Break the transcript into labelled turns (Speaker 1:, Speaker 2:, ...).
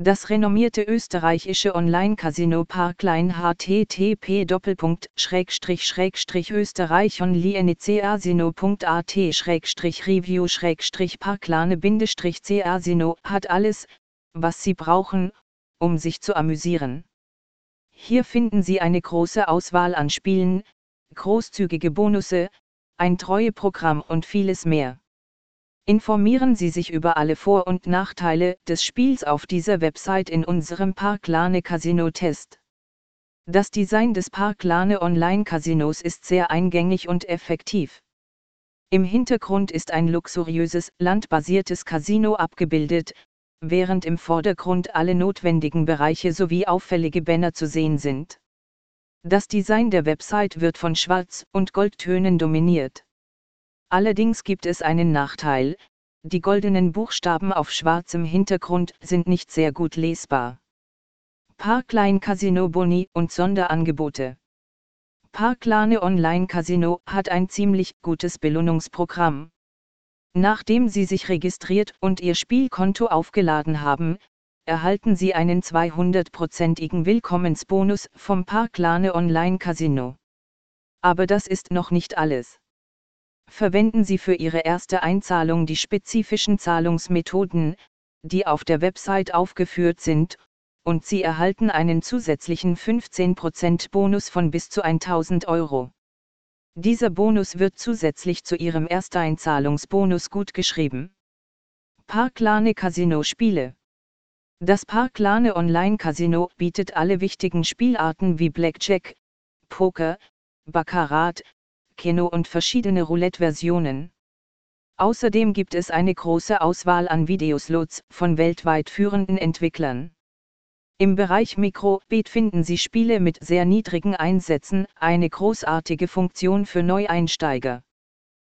Speaker 1: Das renommierte österreichische Online-Casino Parkline http österreichonlieneceasino.at review parklane casino hat alles, was Sie brauchen, um sich zu amüsieren. Hier finden Sie eine große Auswahl an Spielen, großzügige Bonusse, ein Treueprogramm und vieles mehr. Informieren Sie sich über alle Vor- und Nachteile des Spiels auf dieser Website in unserem Parklane Casino Test. Das Design des Parklane Online Casinos ist sehr eingängig und effektiv. Im Hintergrund ist ein luxuriöses, landbasiertes Casino abgebildet, während im Vordergrund alle notwendigen Bereiche sowie auffällige Banner zu sehen sind. Das Design der Website wird von Schwarz- und Goldtönen dominiert. Allerdings gibt es einen Nachteil, die goldenen Buchstaben auf schwarzem Hintergrund sind nicht sehr gut lesbar. Parkline Casino Boni und Sonderangebote. Parklane Online Casino hat ein ziemlich gutes Belohnungsprogramm. Nachdem Sie sich registriert und Ihr Spielkonto aufgeladen haben, erhalten Sie einen 200%igen Willkommensbonus vom Parklane Online Casino. Aber das ist noch nicht alles verwenden Sie für Ihre erste Einzahlung die spezifischen Zahlungsmethoden, die auf der Website aufgeführt sind, und Sie erhalten einen zusätzlichen 15% Bonus von bis zu 1000 Euro. Dieser Bonus wird zusätzlich zu Ihrem Ersteinzahlungsbonus gutgeschrieben. Parklane Casino Spiele Das Parklane Online Casino bietet alle wichtigen Spielarten wie Blackjack, Poker, Baccarat, Keno und verschiedene Roulette-Versionen. Außerdem gibt es eine große Auswahl an Videoslots von weltweit führenden Entwicklern. Im Bereich Mikrobeat finden Sie Spiele mit sehr niedrigen Einsätzen, eine großartige Funktion für Neueinsteiger.